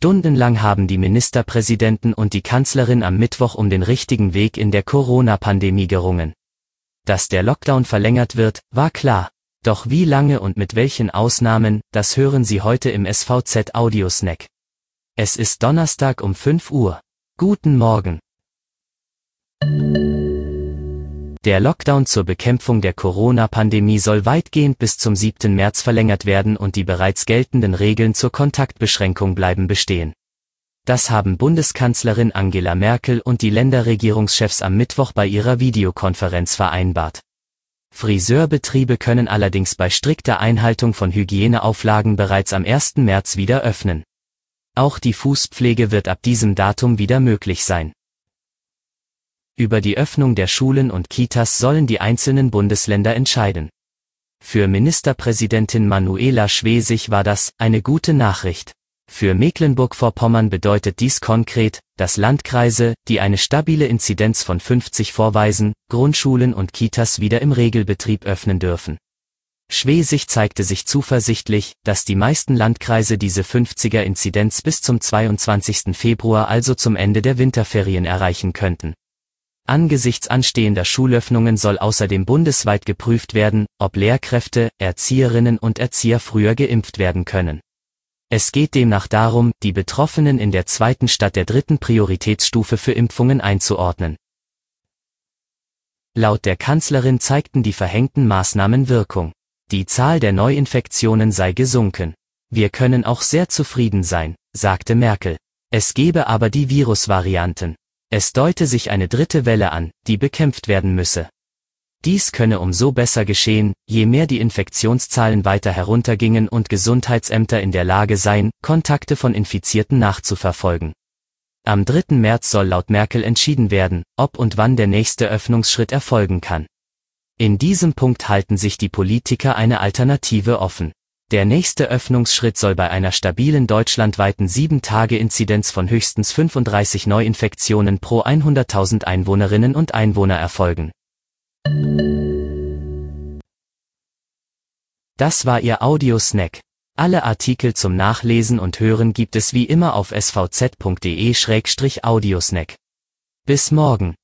Stundenlang haben die Ministerpräsidenten und die Kanzlerin am Mittwoch um den richtigen Weg in der Corona-Pandemie gerungen. Dass der Lockdown verlängert wird, war klar. Doch wie lange und mit welchen Ausnahmen, das hören Sie heute im SVZ Audiosnack. Es ist Donnerstag um 5 Uhr. Guten Morgen. Der Lockdown zur Bekämpfung der Corona-Pandemie soll weitgehend bis zum 7. März verlängert werden und die bereits geltenden Regeln zur Kontaktbeschränkung bleiben bestehen. Das haben Bundeskanzlerin Angela Merkel und die Länderregierungschefs am Mittwoch bei ihrer Videokonferenz vereinbart. Friseurbetriebe können allerdings bei strikter Einhaltung von Hygieneauflagen bereits am 1. März wieder öffnen. Auch die Fußpflege wird ab diesem Datum wieder möglich sein. Über die Öffnung der Schulen und Kitas sollen die einzelnen Bundesländer entscheiden. Für Ministerpräsidentin Manuela Schwesig war das eine gute Nachricht. Für Mecklenburg-Vorpommern bedeutet dies konkret, dass Landkreise, die eine stabile Inzidenz von 50 vorweisen, Grundschulen und Kitas wieder im Regelbetrieb öffnen dürfen. Schwesig zeigte sich zuversichtlich, dass die meisten Landkreise diese 50er Inzidenz bis zum 22. Februar also zum Ende der Winterferien erreichen könnten. Angesichts anstehender Schulöffnungen soll außerdem bundesweit geprüft werden, ob Lehrkräfte, Erzieherinnen und Erzieher früher geimpft werden können. Es geht demnach darum, die Betroffenen in der zweiten statt der dritten Prioritätsstufe für Impfungen einzuordnen. Laut der Kanzlerin zeigten die verhängten Maßnahmen Wirkung. Die Zahl der Neuinfektionen sei gesunken. Wir können auch sehr zufrieden sein, sagte Merkel. Es gebe aber die Virusvarianten. Es deute sich eine dritte Welle an, die bekämpft werden müsse. Dies könne umso besser geschehen, je mehr die Infektionszahlen weiter heruntergingen und Gesundheitsämter in der Lage seien, Kontakte von Infizierten nachzuverfolgen. Am 3. März soll laut Merkel entschieden werden, ob und wann der nächste Öffnungsschritt erfolgen kann. In diesem Punkt halten sich die Politiker eine Alternative offen. Der nächste Öffnungsschritt soll bei einer stabilen deutschlandweiten 7-Tage-Inzidenz von höchstens 35 Neuinfektionen pro 100.000 Einwohnerinnen und Einwohner erfolgen. Das war Ihr Audiosnack. Alle Artikel zum Nachlesen und Hören gibt es wie immer auf svz.de-audiosnack. Bis morgen.